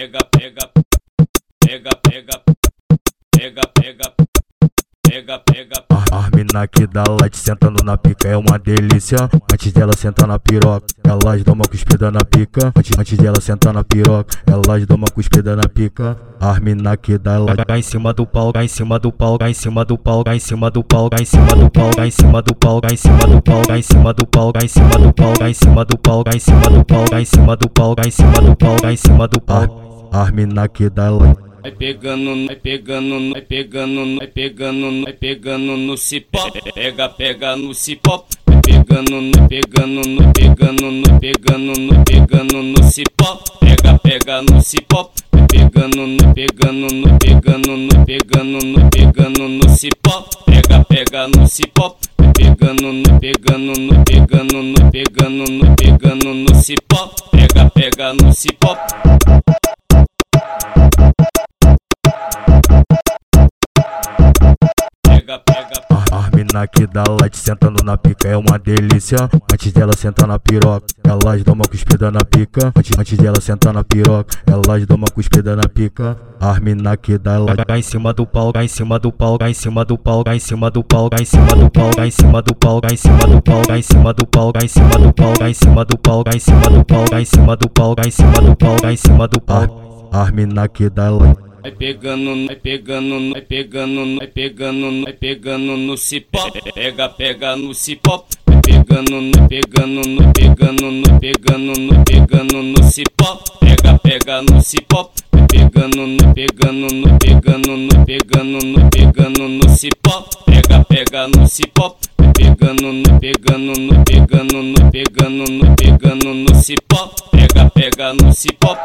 pega, pega, pega, pega, pega, pega, pega, pega. As mina que dá light sentando na pica é uma delícia. Antes dela sentar na piroca, elas dão uma cuspida na pica. Antes, antes dela sentar na piroca, elas dão uma cuspida na pica. As mina que dá light Cá em cima do pau, cá em cima do pau, cá em cima do pau, cá em cima do pau, cá em cima do pau, cá em cima do pau, cá em cima do pau, cá em cima do pau, cá em cima do pau, cá em cima do pau, cá em cima do pau, cá em cima do pau, cá em cima do pau, cá em cima do pau. As mina que dá Vai pegando, vai pegando, vai pegando, vai pegando, vai pegando no cipó. Pega, pega no cipó. Vai pegando, vai pegando, vai pegando, vai pegando, vai pegando no cipó. Pega, pega no cipó. Vai pegando, vai pegando, vai pegando, vai pegando, vai pegando no cipó. Pega, pega no cipó. Pegando, vai pegando, vai pegando, vai pegando, vai pegando no cipó. Pega, pega no cipó. Mina que dá light sentando na pica é uma delícia. Antes dela sentar na piroca, elas dão uma cuspida na pica. Antes, antes dela sentar na piroca, elas dão uma cuspida na pica. As mina que dá light Cá em cima do pau, cá em cima do pau, cá em cima do pau, cá em cima do pau, cá em cima do pau, cá em cima do pau, cá em cima do pau, cá em cima do pau, cá em cima do pau, cá em cima do pau, cá em cima do pau, cá em cima do pau, cá em cima do pau, cá em cima do pau. As mina que dá light Vai pegando, vai pegando, vai pegando, vai pegando, vai pegando no cipó. Pega, pega no cipó. Vai pegando, vai pegando, vai pegando, vai pegando, vai pegando no cipó. Pega, pega no cipó. Vai pegando, vai pegando, vai pegando, vai pegando, vai pegando no cipó. Pega, pega no cipó. Pegando, vai pegando, vai pegando, vai pegando, vai pegando no cipó. Pega, pega no cipó.